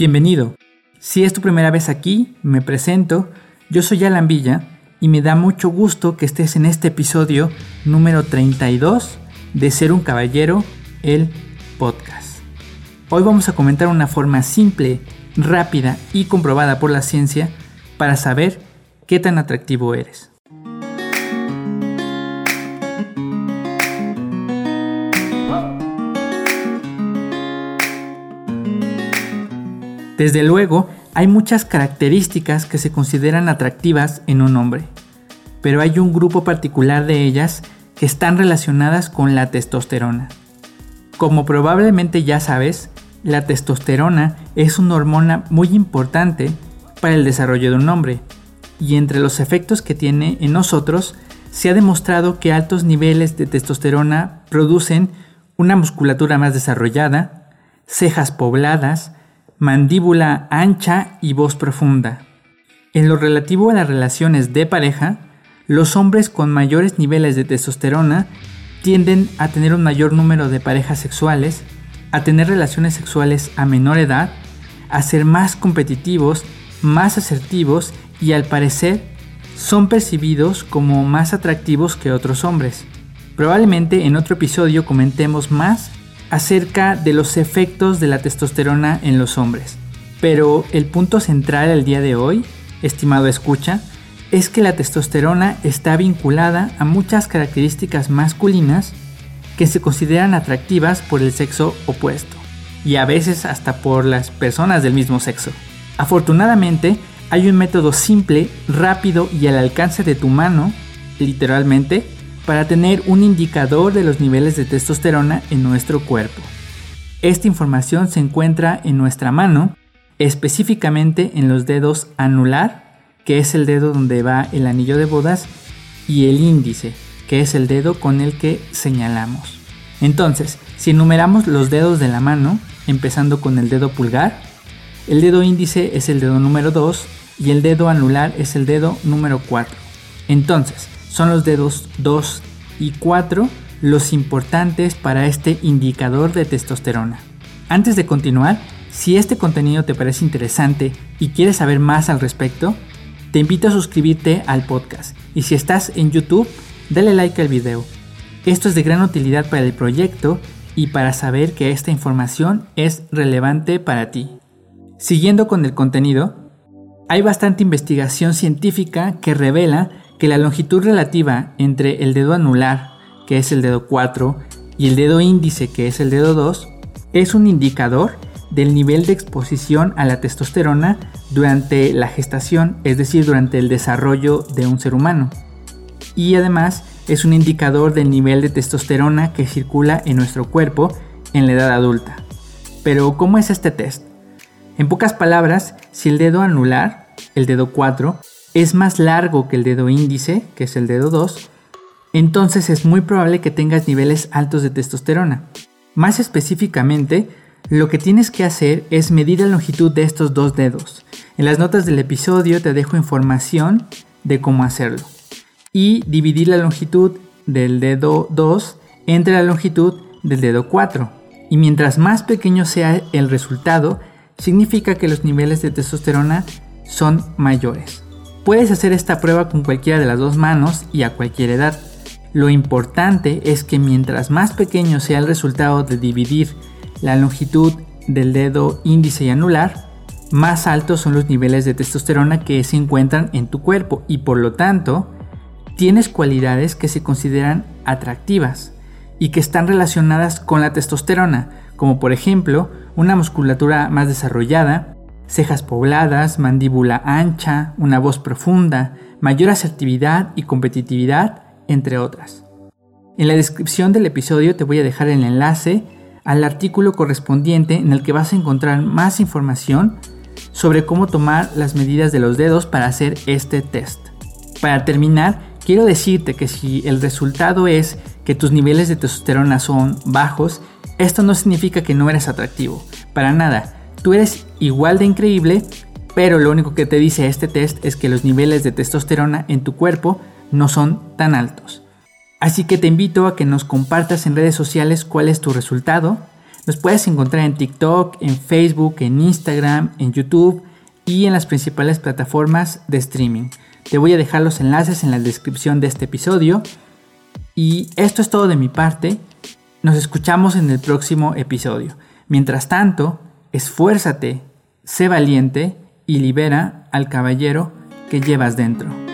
Bienvenido. Si es tu primera vez aquí, me presento. Yo soy Alan Villa y me da mucho gusto que estés en este episodio número 32 de Ser un Caballero, el podcast. Hoy vamos a comentar una forma simple, rápida y comprobada por la ciencia para saber qué tan atractivo eres. Desde luego, hay muchas características que se consideran atractivas en un hombre, pero hay un grupo particular de ellas que están relacionadas con la testosterona. Como probablemente ya sabes, la testosterona es una hormona muy importante para el desarrollo de un hombre, y entre los efectos que tiene en nosotros, se ha demostrado que altos niveles de testosterona producen una musculatura más desarrollada, cejas pobladas, mandíbula ancha y voz profunda. En lo relativo a las relaciones de pareja, los hombres con mayores niveles de testosterona tienden a tener un mayor número de parejas sexuales, a tener relaciones sexuales a menor edad, a ser más competitivos, más asertivos y al parecer son percibidos como más atractivos que otros hombres. Probablemente en otro episodio comentemos más acerca de los efectos de la testosterona en los hombres. Pero el punto central al día de hoy, estimado escucha, es que la testosterona está vinculada a muchas características masculinas que se consideran atractivas por el sexo opuesto y a veces hasta por las personas del mismo sexo. Afortunadamente, hay un método simple, rápido y al alcance de tu mano, literalmente, para tener un indicador de los niveles de testosterona en nuestro cuerpo. Esta información se encuentra en nuestra mano, específicamente en los dedos anular, que es el dedo donde va el anillo de bodas, y el índice, que es el dedo con el que señalamos. Entonces, si enumeramos los dedos de la mano, empezando con el dedo pulgar, el dedo índice es el dedo número 2 y el dedo anular es el dedo número 4. Entonces, son los dedos 2 y 4 los importantes para este indicador de testosterona. Antes de continuar, si este contenido te parece interesante y quieres saber más al respecto, te invito a suscribirte al podcast y si estás en YouTube, dale like al video. Esto es de gran utilidad para el proyecto y para saber que esta información es relevante para ti. Siguiendo con el contenido, hay bastante investigación científica que revela que la longitud relativa entre el dedo anular, que es el dedo 4, y el dedo índice, que es el dedo 2, es un indicador del nivel de exposición a la testosterona durante la gestación, es decir, durante el desarrollo de un ser humano. Y además es un indicador del nivel de testosterona que circula en nuestro cuerpo en la edad adulta. Pero, ¿cómo es este test? En pocas palabras, si el dedo anular, el dedo 4, es más largo que el dedo índice, que es el dedo 2, entonces es muy probable que tengas niveles altos de testosterona. Más específicamente, lo que tienes que hacer es medir la longitud de estos dos dedos. En las notas del episodio te dejo información de cómo hacerlo. Y dividir la longitud del dedo 2 entre la longitud del dedo 4. Y mientras más pequeño sea el resultado, significa que los niveles de testosterona son mayores. Puedes hacer esta prueba con cualquiera de las dos manos y a cualquier edad. Lo importante es que mientras más pequeño sea el resultado de dividir la longitud del dedo índice y anular, más altos son los niveles de testosterona que se encuentran en tu cuerpo y por lo tanto tienes cualidades que se consideran atractivas y que están relacionadas con la testosterona, como por ejemplo una musculatura más desarrollada, cejas pobladas, mandíbula ancha, una voz profunda, mayor asertividad y competitividad, entre otras. En la descripción del episodio te voy a dejar el enlace al artículo correspondiente en el que vas a encontrar más información sobre cómo tomar las medidas de los dedos para hacer este test. Para terminar, quiero decirte que si el resultado es que tus niveles de testosterona son bajos, esto no significa que no eres atractivo. Para nada. Tú eres igual de increíble, pero lo único que te dice este test es que los niveles de testosterona en tu cuerpo no son tan altos. Así que te invito a que nos compartas en redes sociales cuál es tu resultado. Los puedes encontrar en TikTok, en Facebook, en Instagram, en YouTube y en las principales plataformas de streaming. Te voy a dejar los enlaces en la descripción de este episodio. Y esto es todo de mi parte. Nos escuchamos en el próximo episodio. Mientras tanto, esfuérzate, sé valiente y libera al caballero que llevas dentro.